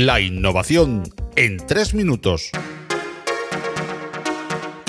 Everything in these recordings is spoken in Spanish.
La innovación en tres minutos.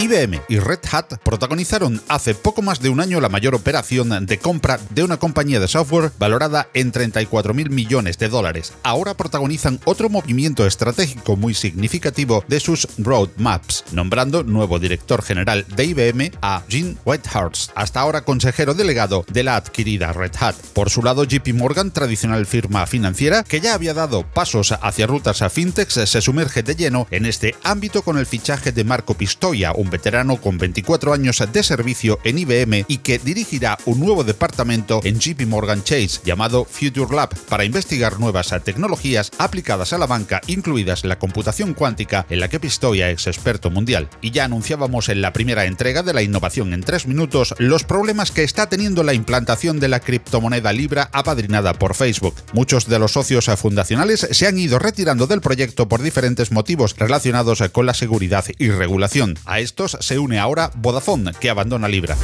IBM y Red Hat protagonizaron hace poco más de un año la mayor operación de compra de una compañía de software valorada en 34 mil millones de dólares. Ahora protagonizan otro movimiento estratégico muy significativo de sus roadmaps, nombrando nuevo director general de IBM a Gene Whitehurst, hasta ahora consejero delegado de la adquirida Red Hat. Por su lado, JP Morgan, tradicional firma financiera que ya había dado pasos hacia rutas a fintechs, se sumerge de lleno en este ámbito con el fichaje de Marco Pistoia, un veterano con 24 años de servicio en IBM y que dirigirá un nuevo departamento en JP Morgan Chase llamado Future Lab para investigar nuevas tecnologías aplicadas a la banca, incluidas la computación cuántica, en la que Pistoia es experto mundial. Y ya anunciábamos en la primera entrega de la innovación en tres minutos los problemas que está teniendo la implantación de la criptomoneda Libra apadrinada por Facebook. Muchos de los socios fundacionales se han ido retirando del proyecto por diferentes motivos relacionados con la seguridad y regulación. A esto se une ahora Vodafone, que abandona Libra.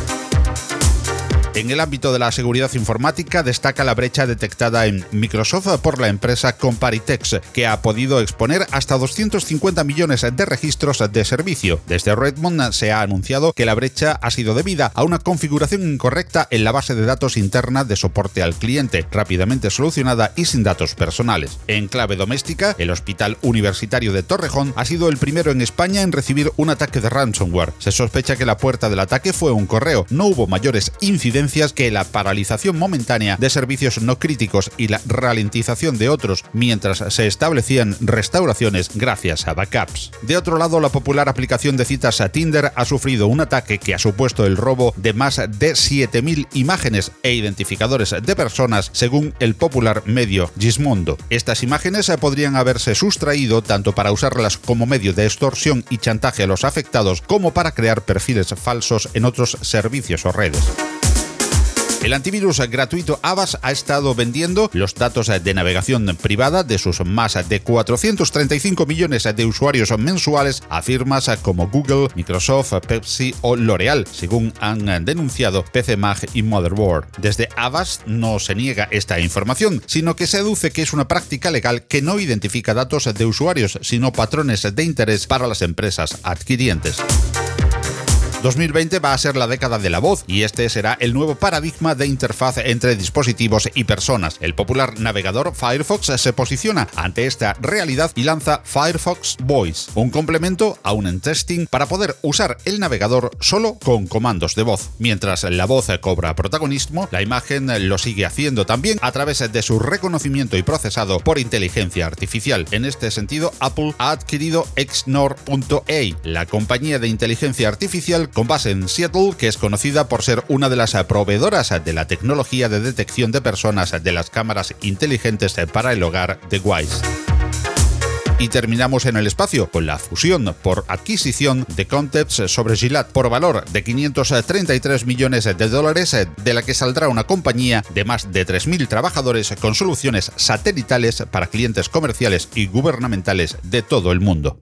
En el ámbito de la seguridad informática destaca la brecha detectada en Microsoft por la empresa Comparitex, que ha podido exponer hasta 250 millones de registros de servicio. Desde Redmond se ha anunciado que la brecha ha sido debida a una configuración incorrecta en la base de datos interna de soporte al cliente, rápidamente solucionada y sin datos personales. En clave doméstica, el Hospital Universitario de Torrejón ha sido el primero en España en recibir un ataque de ransomware. Se sospecha que la puerta del ataque fue un correo. No hubo mayores incidencias que la paralización momentánea de servicios no críticos y la ralentización de otros mientras se establecían restauraciones gracias a backups. De otro lado, la popular aplicación de citas a Tinder ha sufrido un ataque que ha supuesto el robo de más de 7.000 imágenes e identificadores de personas según el popular medio Gismondo. Estas imágenes podrían haberse sustraído tanto para usarlas como medio de extorsión y chantaje a los afectados como para crear perfiles falsos en otros servicios o redes. El antivirus gratuito Avast ha estado vendiendo los datos de navegación privada de sus más de 435 millones de usuarios mensuales a firmas como Google, Microsoft, Pepsi o L'Oreal, según han denunciado PCMag y Motherboard. Desde Avast no se niega esta información, sino que se aduce que es una práctica legal que no identifica datos de usuarios, sino patrones de interés para las empresas adquirientes. 2020 va a ser la década de la voz y este será el nuevo paradigma de interfaz entre dispositivos y personas. El popular navegador Firefox se posiciona ante esta realidad y lanza Firefox Voice, un complemento a un testing para poder usar el navegador solo con comandos de voz. Mientras la voz cobra protagonismo, la imagen lo sigue haciendo también a través de su reconocimiento y procesado por inteligencia artificial. En este sentido, Apple ha adquirido Xnor.a, la compañía de inteligencia artificial con base en Seattle, que es conocida por ser una de las proveedoras de la tecnología de detección de personas de las cámaras inteligentes para el hogar de Wise. Y terminamos en el espacio con la fusión por adquisición de Concepts sobre Gillette por valor de 533 millones de dólares, de la que saldrá una compañía de más de 3.000 trabajadores con soluciones satelitales para clientes comerciales y gubernamentales de todo el mundo.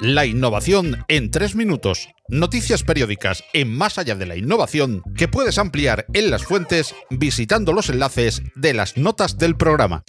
La innovación en tres minutos. Noticias periódicas en Más allá de la innovación que puedes ampliar en las fuentes visitando los enlaces de las notas del programa.